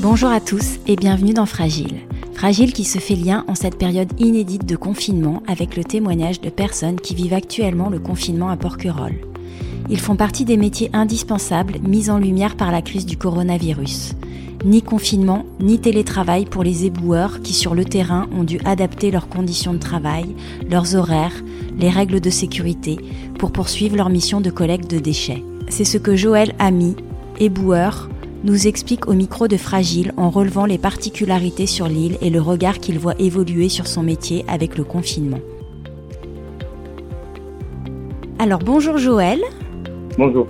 Bonjour à tous et bienvenue dans Fragile. Fragile qui se fait lien en cette période inédite de confinement avec le témoignage de personnes qui vivent actuellement le confinement à Porquerolles. Ils font partie des métiers indispensables mis en lumière par la crise du coronavirus. Ni confinement, ni télétravail pour les éboueurs qui sur le terrain ont dû adapter leurs conditions de travail, leurs horaires, les règles de sécurité pour poursuivre leur mission de collecte de déchets. C'est ce que Joël Ami, éboueur, nous explique au micro de Fragile en relevant les particularités sur l'île et le regard qu'il voit évoluer sur son métier avec le confinement. Alors bonjour Joël. Bonjour.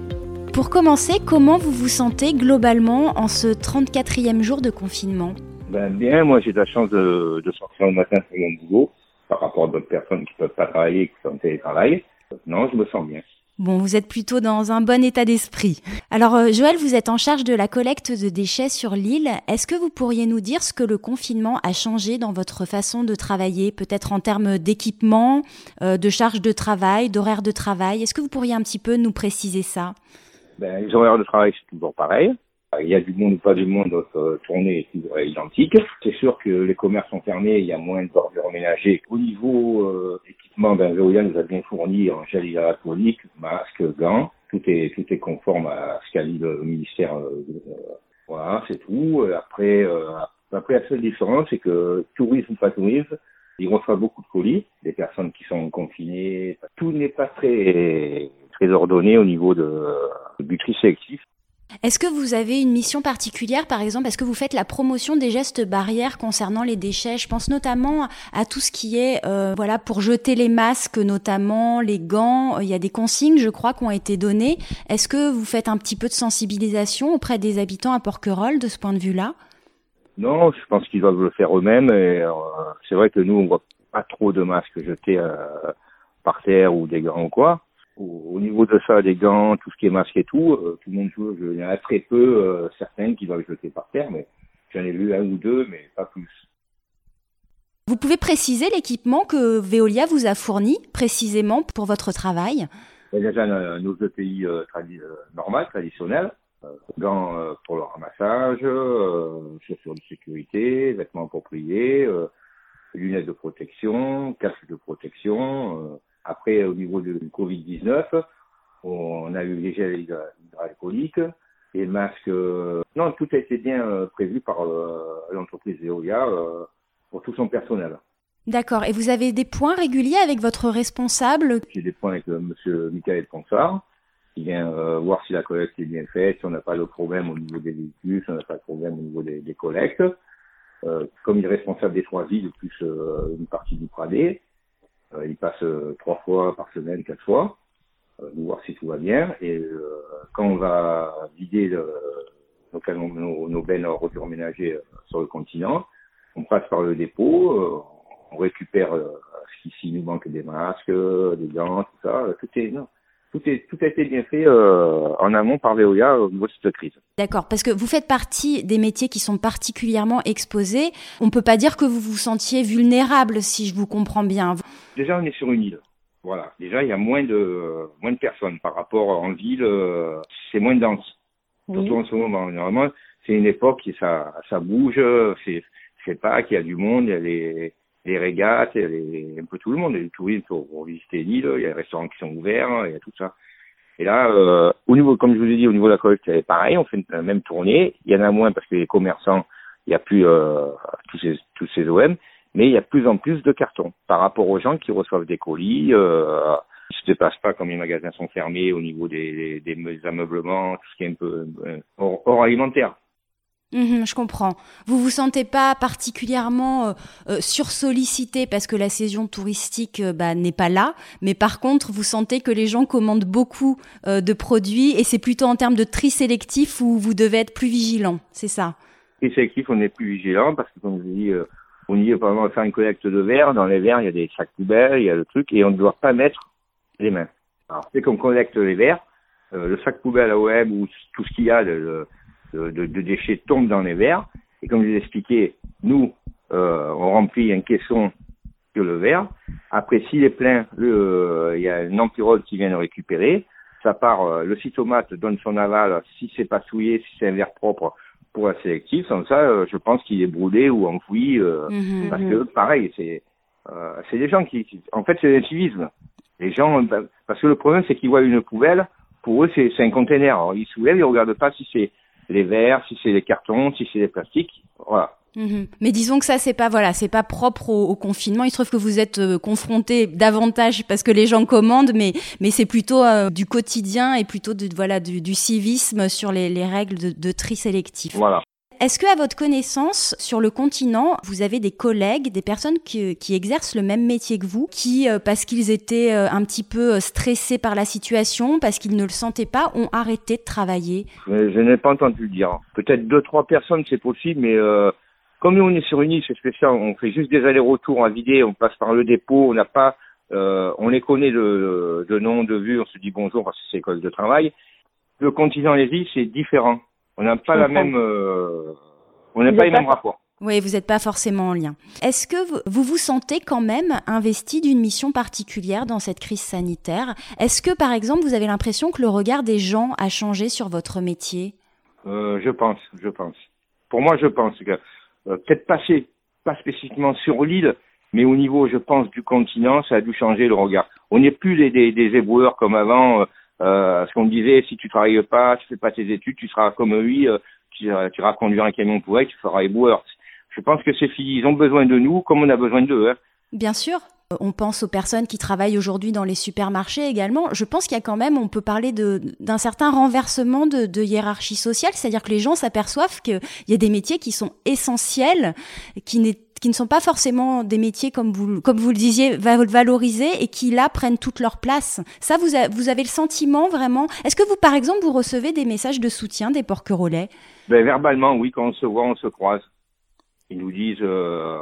Pour commencer, comment vous vous sentez globalement en ce 34e jour de confinement? Ben Bien, moi j'ai de la chance de, de, sortir le matin sur mon boulot par rapport à d'autres personnes qui ne peuvent pas travailler et qui sont en télétravail. Non, je me sens bien. Bon, vous êtes plutôt dans un bon état d'esprit. Alors, euh, Joël, vous êtes en charge de la collecte de déchets sur l'île. Est-ce que vous pourriez nous dire ce que le confinement a changé dans votre façon de travailler, peut-être en termes d'équipement, euh, de charge de travail, d'horaire de travail? Est-ce que vous pourriez un petit peu nous préciser ça? Ben, Les horaires de travail, c'est toujours pareil. Il y a du monde ou pas du monde, notre tournée est toujours identique. C'est sûr que les commerces sont fermés, il y a moins de bordures ménagers. Au niveau euh, équipement, ben, Veolia nous a bien fourni en gel masque, gants. Tout est, tout est conforme à ce qu'a dit le ministère. Euh, voilà, c'est tout. Après, euh, après, la seule différence, c'est que tourisme ou pas tourisme, ils reçoivent beaucoup de colis, des personnes qui sont confinées. Tout n'est pas très, très ordonné au niveau de, du tri sélectif. Est-ce que vous avez une mission particulière, par exemple? Est-ce que vous faites la promotion des gestes barrières concernant les déchets? Je pense notamment à tout ce qui est, euh, voilà, pour jeter les masques, notamment les gants. Il y a des consignes, je crois, qui ont été données. Est-ce que vous faites un petit peu de sensibilisation auprès des habitants à Porquerolles de ce point de vue-là? Non, je pense qu'ils doivent le faire eux-mêmes. Euh, c'est vrai que nous, on voit pas trop de masques jetés euh, par terre ou des gants ou quoi au, niveau de ça, des gants, tout ce qui est masque et tout, euh, tout le monde joue. Il y en a très peu, euh, certaines qui doivent jeter par terre, mais j'en ai vu un ou deux, mais pas plus. Vous pouvez préciser l'équipement que Veolia vous a fourni précisément pour votre travail? Déjà nos EPI euh, tradi euh, normal, traditionnels, gants pour le ramassage, chaussures de sécurité, vêtements appropriés, lunettes de protection, casque de protection après, au niveau du Covid-19, on a eu les gels hydroalcooliques et le masque. Euh, non, tout a été bien euh, prévu par euh, l'entreprise Veolia pour tout son personnel. D'accord. Et vous avez des points réguliers avec votre responsable? J'ai des points avec M. Michael Ponsard, qui vient voir si la collecte est bien faite, si on n'a pas de problème au niveau des véhicules, si on n'a pas de problème au niveau des, collectes. comme il est responsable des trois villes, plus une partie du Pradé, il passe euh, trois fois par semaine, quatre fois, euh, nous voir si tout va bien. Et quand on va vider nos, nos, nos bennes ordures ménagées sur le continent, on passe par le dépôt, on récupère ce qui nous manque des masques, des gants, tout ça. Tout est non, tout, est, tout a été bien fait euh, en amont par Veolia au niveau de cette crise. D'accord, parce que vous faites partie des métiers qui sont particulièrement exposés. On ne peut pas dire que vous vous sentiez vulnérable, si je vous comprends bien. Déjà, on est sur une île. Voilà. Déjà, il y a moins de moins de personnes par rapport en ville. Euh, c'est moins dense. Surtout en ce moment. Normalement, c'est une époque qui ça ça bouge. C'est c'est pas qu'il y a du monde. Il y a les les régates, un peu tout le monde, a du tourisme pour, visiter l'île, il y a les restaurants qui sont ouverts, il y a tout ça. Et là, euh, au niveau, comme je vous ai dit, au niveau de la collecte, c'est pareil, on fait la même tournée. Il y en a moins parce que les commerçants, il n'y a plus euh, tous ces tous ces OM, mais il y a plus en plus de cartons par rapport aux gens qui reçoivent des colis. Euh, ils se déplacent pas comme les magasins sont fermés au niveau des, des, des ameublements, tout ce qui est un peu euh, hors alimentaire. Mhm, je comprends. Vous vous sentez pas particulièrement euh, euh, sursollicité parce que la saison touristique euh, bah, n'est pas là, mais par contre vous sentez que les gens commandent beaucoup de produits et c'est plutôt en termes de tri sélectif où vous devez être plus vigilant, c'est ça? Tri sélectif, on est plus vigilant parce que comme je dis, on y est par faire une collecte de verre. Dans les verres, il y a des sacs poubelles, il y a le truc et on ne doit pas mettre les mains. Alors dès qu'on collecte les verres, le sac poubelle AOM ou tout ce qu'il y a, de, de, déchets tombent dans les verres. Et comme je vous expliqué, nous, euh, on remplit un caisson sur le verre. Après, s'il est plein, euh, il y a un empirole qui vient le récupérer. Ça part, euh, le cytomate donne son aval. Si c'est pas souillé, si c'est un verre propre, pour la sélective. Sans ça, je pense qu'il est brûlé ou enfoui. Mhm. Parce que, pareil, c'est c'est des gens qui, en fait, c'est civisme. Les gens, ben, parce que le problème, c'est qu'ils voient une poubelle. Pour eux, c'est un conteneur. ils soulèvent, ils regardent pas si c'est les verres, si c'est les cartons, si c'est les plastiques. Voilà. Mhm. Mais disons que ça c'est pas voilà c'est pas propre au, confinement. Il se trouve que vous êtes euh, confronté davantage parce que les gens commandent, mais mais c'est plutôt euh, du quotidien et plutôt de, voilà du, civisme sur les, les règles de, de, tri sélectif. Voilà. Est-ce que, à votre connaissance, sur le continent, vous avez des collègues, des personnes qui, qui exercent le même métier que vous, qui, euh, parce qu'ils étaient un petit peu stressés par la situation, parce qu'ils ne le sentaient pas, ont arrêté de travailler? Je n'ai pas entendu le dire. Peut-être deux, trois personnes, c'est possible, mais comme nous, on est sur une île, c'est spécial, on fait juste des allers-retours à vider, on passe par le dépôt, on n'a pas, euh, on les connaît de, de nom, de vue, on se dit bonjour parce que c'est école de travail. Le continent les îles, c'est différent. On n'a pas la même, euh, on n'a pas les mêmes rapports. Oui, vous n'êtes pas forcément en lien. Est-ce que vous, vous, sentez quand même investi d'une mission particulière dans cette crise sanitaire? Est-ce que, par exemple, vous avez l'impression que le regard des gens a changé sur votre métier? Euh, Je pense, je pense. Pour moi, je pense que euh, peut-être passer, pas spécifiquement sur l'île, mais au niveau, je pense, du continent, ça a dû changer le regard. On n'est plus des, des, des éboueurs comme avant, euh, euh ce qu'on disait, si tu travailles pas, tu fais pas tes études, tu seras comme lui, euh, tu, tu iras conduire un camion pour tu feras éboueur. Je pense que ces filles, ils ont besoin de nous comme on a besoin d'eux. Hein. Bien sûr. On pense aux personnes qui travaillent aujourd'hui dans les supermarchés également. Je pense qu'il y a quand même, on peut parler d'un certain renversement de, de hiérarchie sociale, c'est-à-dire que les gens s'aperçoivent qu'il y a des métiers qui sont essentiels, qui, ne sont pas forcément des métiers comme vous, comme vous le disiez, valorisés et qui là prennent toute leur place. Ça, vous, avez le sentiment vraiment? Est-ce que vous, par exemple, vous recevez des messages de soutien des porquerolais ben, Verbalement, oui, quand on se voit, on se croise. Ils nous disent. Euh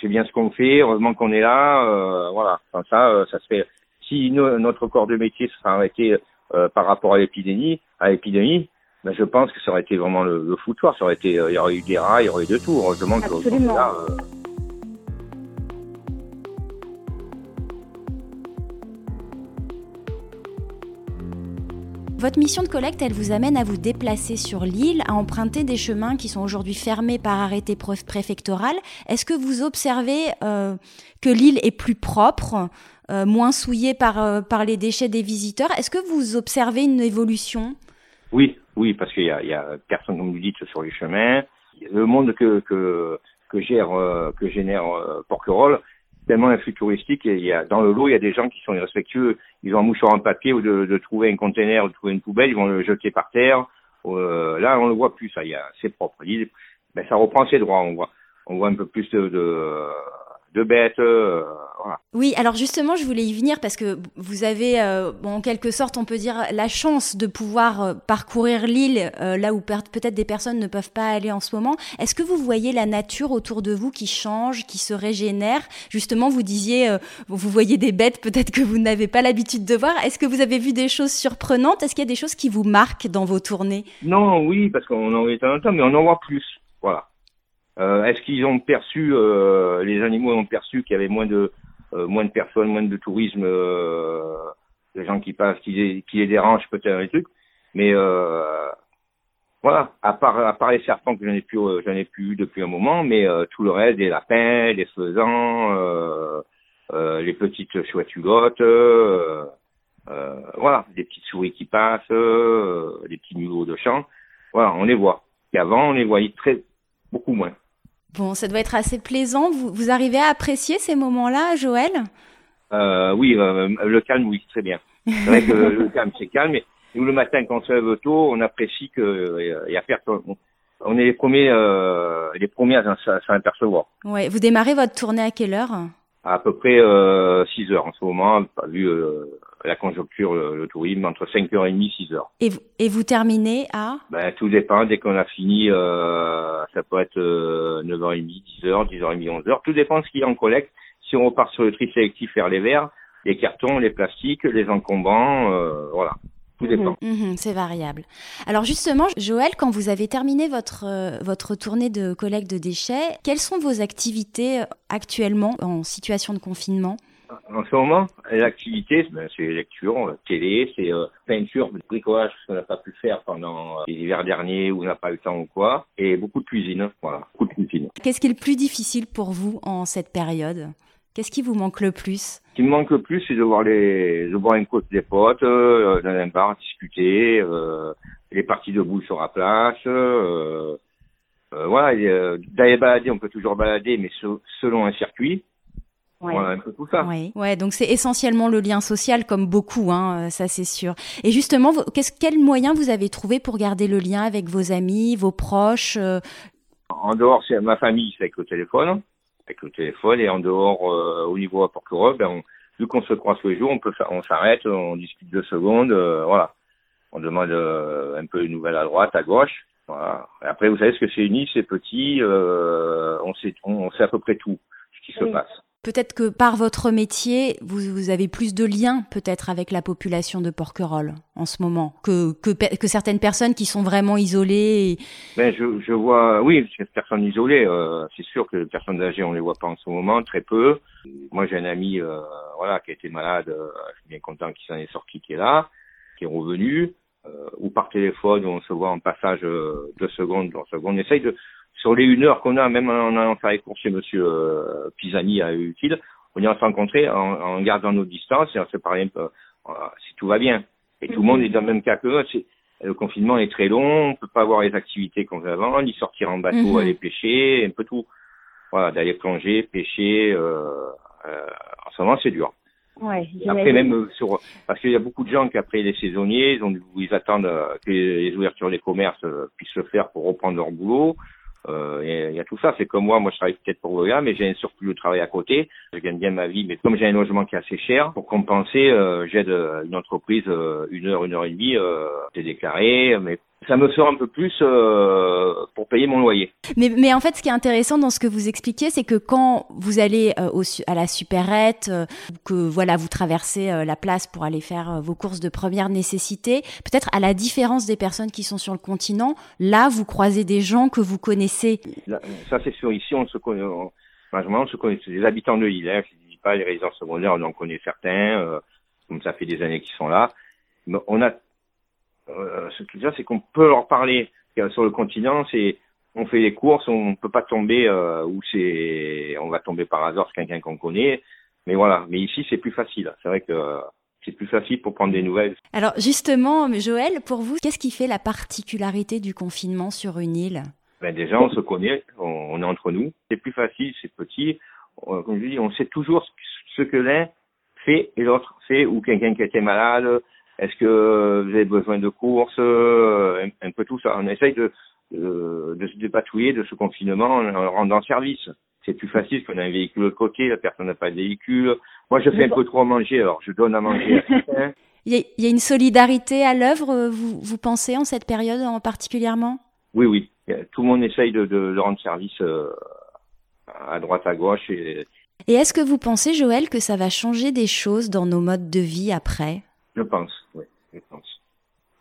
c'est bien ce qu'on fait, heureusement qu'on est là, euh, voilà. Enfin, ça, euh, ça se fait. Si notre corps de métier serait arrêté euh, par rapport à l'épidémie, à l'épidémie, ben, je pense que ça aurait été vraiment le, le foutoir. Ça aurait été, il y aurait eu des rats, il y aurait eu de tout. Heureusement que là. Votre mission de collecte, elle vous amène à vous déplacer sur l'île, à emprunter des chemins qui sont aujourd'hui fermés par arrêté préfectoral. Est-ce que vous observez euh, que l'île est plus propre, euh, moins souillée par, euh, par les déchets des visiteurs? Est-ce que vous observez une évolution? Oui, oui, parce qu'il y a, il y a personne, comme vous dites, sur les chemins. Le monde que, que, que gère, que génère Porquerolles, tellement un flux touristique et il y a, dans le lot, il y a des gens qui sont irrespectueux. Ils ont un mouchoir en papier ou de, de trouver un conteneur ou de trouver une poubelle, ils vont le jeter par terre. Euh, là, on le voit plus, ça, il y a, c'est propre. Ben, ça reprend ses droits, on voit. On voit un peu plus de, de de bêtes. Euh, oui, alors justement, je voulais y venir parce que vous avez, euh, bon, en quelque sorte, on peut dire, la chance de pouvoir euh, parcourir l'île là où peut-être des personnes ne peuvent pas aller en ce moment. Est-ce que vous voyez la nature autour de vous qui change, qui se régénère? Justement, vous disiez, vous voyez des bêtes peut-être que vous n'avez pas l'habitude de voir. Est-ce que vous avez vu des choses surprenantes? Est-ce qu'il y a des choses qui vous marquent dans vos tournées? Non, oui, parce qu'on en est un temps, mais on en voit plus. Voilà. Euh, est-ce qu'ils ont perçu, euh, les animaux ont perçu qu'il y avait moins de euh, moins de personnes, moins de tourisme, les gens qui passent, qui les, qui les dérangent peut-être les trucs, mais voilà, à part à part les serpents que j'en ai plus j'en ai plus eu depuis un moment, mais tout le reste, des lapins, des faisans, les petites chouettes voilà, des petites souris qui passent, des petits mulots de champ, voilà, on les voit. Et avant, on les voyait très beaucoup moins. Bon, ça doit être assez plaisant. Vous, vous arrivez à apprécier ces moments-là, Joël? Euh, Oui, euh, le calme, oui, très bien. C'est vrai que le calme, c'est calme. Mais nous, le matin, quand on se lève tôt, on apprécie qu'il euh, y a personne. On est les premiers, euh, les premiers à s'en apercevoir. Ouais. Vous démarrez votre tournée à quelle heure? À peu près euh, 6 heures en ce moment, vu euh, la conjoncture, le, tourisme, entre 5h30 et 6h. Et vous, et vous terminez à? Ben, Tout dépend. Dès qu'on a fini, euh, ça peut être euh, 9h30, 10h, 10h30, 11h. Tout dépend de ce qu'il y a en collecte. Si on repart sur le tri sélectif vers les verres, les cartons, les plastiques, les encombrants, euh, voilà. Tout dépend. Mhm, mhm, c'est variable. Alors justement, Joël, quand vous avez terminé votre, euh, votre tournée de collecte de déchets, quelles sont vos activités actuellement en situation de confinement? En ce moment, l'activité, ben, c'est lecture, télé, c'est euh, peinture, bricolage, ce qu'on n'a pas pu faire pendant euh, l'hiver dernier où on n'a pas eu le temps ou quoi, et beaucoup de cuisine, voilà, beaucoup de cuisine. Qu'est-ce qui est le plus difficile pour vous en cette période? Qu'est-ce qui vous manque le plus? Ce qui me manque le plus, c'est de voir les, de boire une côte des potes, euh, dans un bar, discuter, euh, les parties de boule sur la place, euh, euh voilà, d'aller balader, on peut toujours balader, mais selon un circuit. Ouais. Voilà, un peu tout ça. Oui, ouais, donc c'est essentiellement le lien social, comme beaucoup, hein, ça c'est sûr. Et justement, qu'est-ce, quel moyen vous avez trouvé pour garder le lien avec vos amis, vos proches En dehors, c'est ma famille, c'est avec le téléphone avec le téléphone et en dehors euh, au niveau à Porquerolles, ben vu qu'on se croise tous les jours, on peut on s'arrête, on discute deux secondes, euh, voilà. On demande euh, un peu une nouvelle à droite, à gauche. Voilà. Et après, vous savez ce que c'est Nice, c'est petit, on sait on, sait à peu près tout ce qui se passe. Peut-être que par votre métier, vous, vous avez plus de liens peut-être avec la population de Porquerolles en ce moment que, que, que certaines personnes qui sont vraiment isolées. Ben je, je vois, oui, personnes isolées. Euh, c'est sûr que les personnes âgées, on les voit pas en ce moment, très peu. Moi, j'ai un ami, euh, voilà, qui a été malade. Euh, je suis bien content qu'il s'en est sorti, qui est là, qui est revenu. Euh, ou par téléphone, on se voit en passage euh, deux secondes, deux secondes. On essaye de, sur les une heure qu'on a, même en allant faire les courses chez Monsieur euh, Pisani à Utile, on y se rencontrer en, en, gardant nos distances et on se parle un peu, si tout va bien. Et tout le monde est dans le même cas que nous. Le confinement est très long, on peut pas avoir les activités qu'on veut avant, ni sortir en bateau, mhm. aller pêcher, un peu tout. Voilà, d'aller plonger, pêcher. Euh, euh, en ce moment, c'est dur. Ouais, après même sur parce qu'il y a beaucoup de gens qui après les saisonniers ils, ont, ils attendent que les ouvertures des commerces puissent se faire pour reprendre leur boulot euh, il y, a tout ça. C'est comme moi, moi je travaille peut-être pour Goya, mais j'ai un surplus de travail à côté. Je gagne bien ma vie, mais comme j'ai un logement qui est assez cher, pour compenser, euh, j'aide euh, une entreprise euh, une heure, une heure et demie, euh, c'est déclaré, mais ça me sort un peu plus euh, pour payer mon loyer. Mais, mais en fait, ce qui est intéressant dans ce que vous expliquez, c'est que quand vous allez euh, au, à la supérette, euh, que voilà, vous traversez euh, la place pour aller faire euh, vos courses de première nécessité, peut-être à la différence des personnes qui sont sur le continent, là, vous croisez des gens que vous connaissez. ça, c'est sûr. Ici, on se connaît. On, on se connaît. Les habitants de l'île, hein, je dis pas les résidents secondaires, on en connaît certains. comme ça fait des années qu'ils sont là. Mais on a euh, ce qu'il y a, c'est qu'on peut leur parler. Sur le continent, c'est on fait les courses, on peut pas tomber euh, où c'est, on va tomber par hasard sur quelqu'un qu'on connaît. Mais voilà. Mais ici, c'est plus facile. C'est vrai que c'est plus facile pour prendre des nouvelles. Alors justement, Joël, pour vous, qu'est-ce qui fait la particularité du confinement sur une île? Ben déjà, on se connaît, on, est entre nous. C'est plus facile, c'est petit. comme je dis, on sait toujours ce que l'un fait et l'autre fait, ou quelqu'un qui était malade, est-ce que vous avez besoin de courses euh, un, peu tout ça. On essaye de, de, de se dépatouiller de ce confinement en rendant service. C'est plus facile qu'on a un véhicule de côté, la personne n'a pas de véhicule. Moi, je fais un peu trop à manger, alors je donne à manger à quelqu'un. Il y, a, une solidarité à l'œuvre, vous, vous pensez, en cette période en particulièrement? Oui, oui. Tout le monde essaye de, de, de rendre service euh, à droite, à gauche. Et, et est-ce que vous pensez, Joël, que ça va changer des choses dans nos modes de vie après? Je pense, oui, je pense.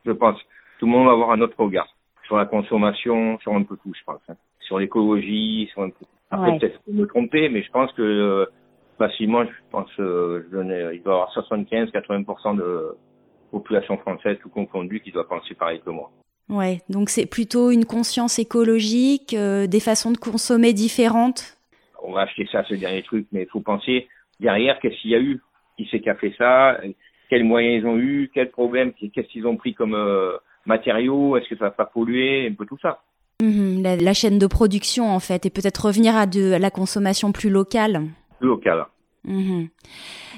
Je pense. Tout le monde va avoir un autre regard sur la consommation, sur un peu tout, je pense. Hein. Sur l'écologie, sur un peu. Après, peut-être me tromper, mais je pense que euh, facilement, je pense, euh, je donnais, il doit y avoir 75-80% de population française tout confondu qui doit penser pareil que moi. Ouais, donc c'est plutôt une conscience écologique, euh, des façons de consommer différentes? On va acheter ça, ce dernier truc, mais il faut penser derrière qu'est-ce qu'il y a eu, qui c'est qui a fait ça, quels moyens ils ont eu, quels problèmes, qu'est-ce qu'ils ont pris comme euh, matériaux, est-ce que ça va pas polluer, un peu tout ça. Mhm, la, chaîne de production en fait, et peut-être revenir à de la consommation plus locale. Plus locale. Mhm.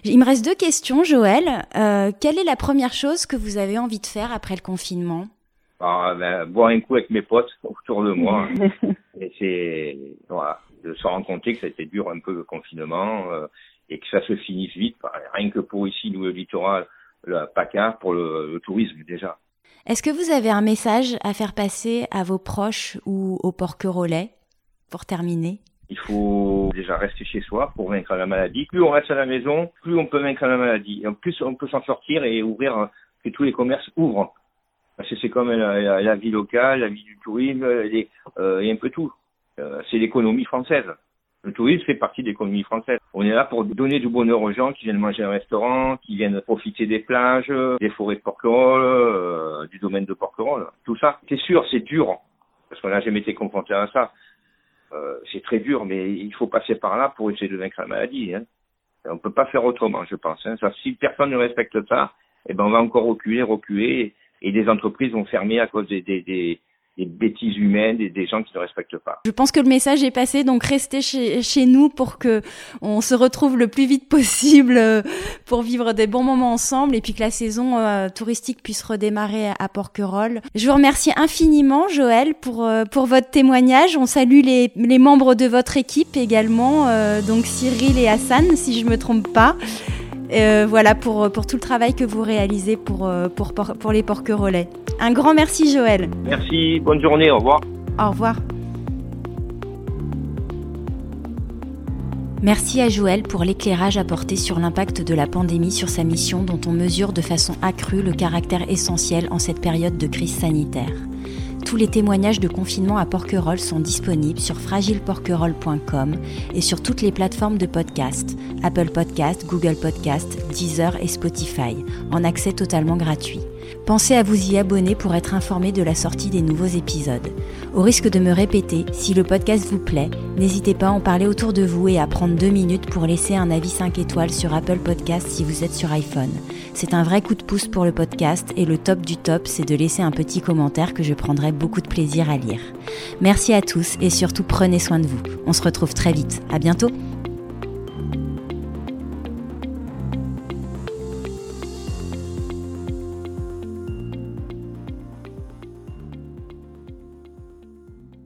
Il me reste deux questions, Joël. Euh, quelle est la première chose que vous avez envie de faire après le confinement? Ah, ben, Boire un coup avec mes potes autour de moi. et c'est voilà, de se rendre compte que ça a été dur un peu le confinement. Euh, et que ça se finisse vite, rien que pour ici, nous, le littoral, le PACA, pour le, tourisme déjà. Est-ce que vous avez un message à faire passer à vos proches ou aux porquerolais pour terminer? Il faut déjà rester chez soi pour vaincre la maladie. Plus on reste à la maison, plus on peut vaincre la maladie. Et en plus, on peut s'en sortir et ouvrir, que tous les commerces ouvrent. Parce que c'est comme la, vie locale, la vie du tourisme, et, euh, et un peu tout. Euh, c'est l'économie française. Le tourisme fait partie de l'économie française. On est là pour donner du bonheur aux gens qui viennent manger un restaurant, qui viennent profiter des plages, des forêts de Porquerolles, euh, du domaine de Porquerolles. Tout ça, c'est sûr, c'est dur, parce qu'on n'a jamais été confronté à ça. Euh, c'est très dur, mais il faut passer par là pour essayer de vaincre la maladie. Hein. On peut pas faire autrement, je pense. Hein. Ça, si personne ne respecte ça, eh ben on va encore reculer, reculer, et des entreprises vont fermer à cause des, des, des, des bêtises humaines et des gens qui ne respectent pas. Je pense que le message est passé, donc restez chez, chez nous pour que on se retrouve le plus vite possible euh, pour vivre des bons moments ensemble et puis que la saison euh, touristique puisse redémarrer à Porquerolles. Je vous remercie infiniment, Joël, pour euh, pour votre témoignage. On salue les, les membres de votre équipe également, donc Cyril et Hassan, si je me trompe pas. Euh, voilà pour, pour tout le travail que vous réalisez pour, pour, pour les porquerolais. Un grand merci Joël. Merci, bonne journée, au revoir. Au revoir. Merci à Joël pour l'éclairage apporté sur l'impact de la pandémie sur sa mission dont on mesure de façon accrue le caractère essentiel en cette période de crise sanitaire. Tous les témoignages de confinement à Porquerolles sont disponibles sur fragileporquerolles.com et sur toutes les plateformes de podcast, Apple Podcast, Google Podcast, Deezer et Spotify, en accès totalement gratuit. Pensez à vous y abonner pour être informé de la sortie des nouveaux épisodes. Au risque de me répéter, si le podcast vous plaît, n'hésitez pas à en parler autour de vous et à prendre deux minutes pour laisser un avis 5 étoiles sur Apple Podcast si vous êtes sur iPhone. C'est un vrai coup de pouce pour le podcast et le top du top, c'est de laisser un petit commentaire que je prendrai beaucoup de plaisir à lire. Merci à tous et surtout prenez soin de vous. On se retrouve très vite. À bientôt!